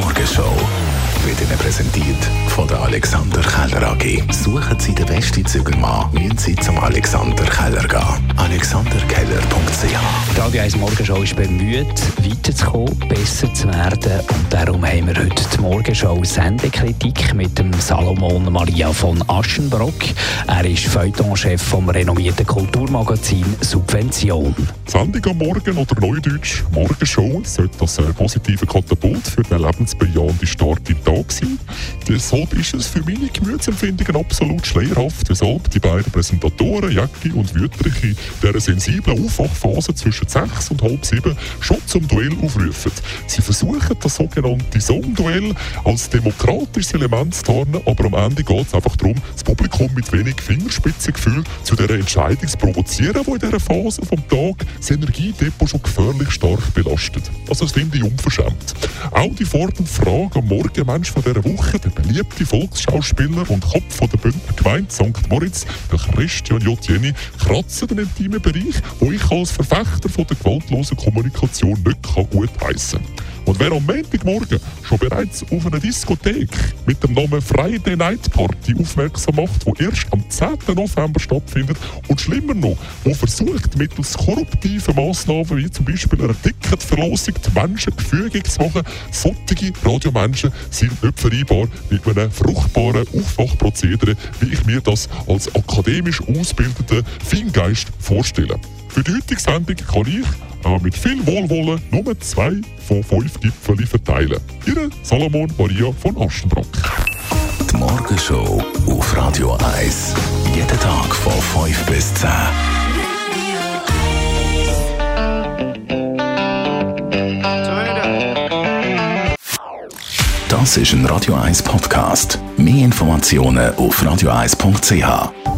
Morgenshow wird Ihnen präsentiert von der Alexander Keller AG. Suchen Sie den besten Zügelmann, müssen Sie zum Alexander Keller gehen. AlexanderKeller.ch Die Radio 1 Morgenshow ist bemüht, weiterzukommen, besser zu werden. Und darum haben wir heute die Morgenshow Sendekritik mit dem Salomon Maria von Aschenbrock. Er ist Feuilletonchef vom renommierten Kulturmagazin Subvention. Sendung am Morgen oder Neudeutsch Morgenshow sollte das ein positive Katapult für den lebensbejahenden Start im Tag sein. Deshalb ist es für meine Gemütsempfindungen absolut schleierhaft, weshalb die beiden Präsentatoren, Jacki und Wüttrich, in dieser sensiblen Aufwachphase zwischen sechs und halb sieben schon zum Duell aufrufen. Sie versuchen das sogenannte Songduell als demokratisches Element zu tarnen, aber am Ende geht es einfach darum, das Publikum mit wenig Fingerspitzengefühl zu dieser Entscheidung zu provozieren, die in dieser Phase vom Tag das Energiedepot schon gefährlich stark belastet. Also das finde ich unverschämt. Auch die fordernde Frage am Morgenmensch von dieser Woche, der beliebte Volksschauspieler und Kopf der Bündner Gemeinde St. Moritz, der Christian J. Kratzen den intimen Bereich, wo ich als Verfechter von der gewaltlosen Kommunikation nicht gut heißen kann. Und wer am Montagmorgen schon bereits auf eine Diskothek mit dem Namen Friday Night Party aufmerksam macht, die erst am 10. November stattfindet und schlimmer noch, wo versucht, mittels korruptiven Massnahmen wie zum Beispiel einer Ticketverlosung die Menschen gefügig zu machen, solche Radiomenschen sind nicht vereinbar mit einem fruchtbaren Aufwachprozedere, wie ich mir das als akademisch ausgebildeter Feingeist vorstelle. Für die heutige Sendung kann ich äh, mit viel Wohlwollen nur zwei von fünf Gipfeln verteilen. Ihre Salomon Maria von Aschenbrock. Die Morgenshow auf Radio 1. Jeden Tag von 5 bis 10. Das ist ein Radio 1 Podcast. Mehr Informationen auf radio1.ch.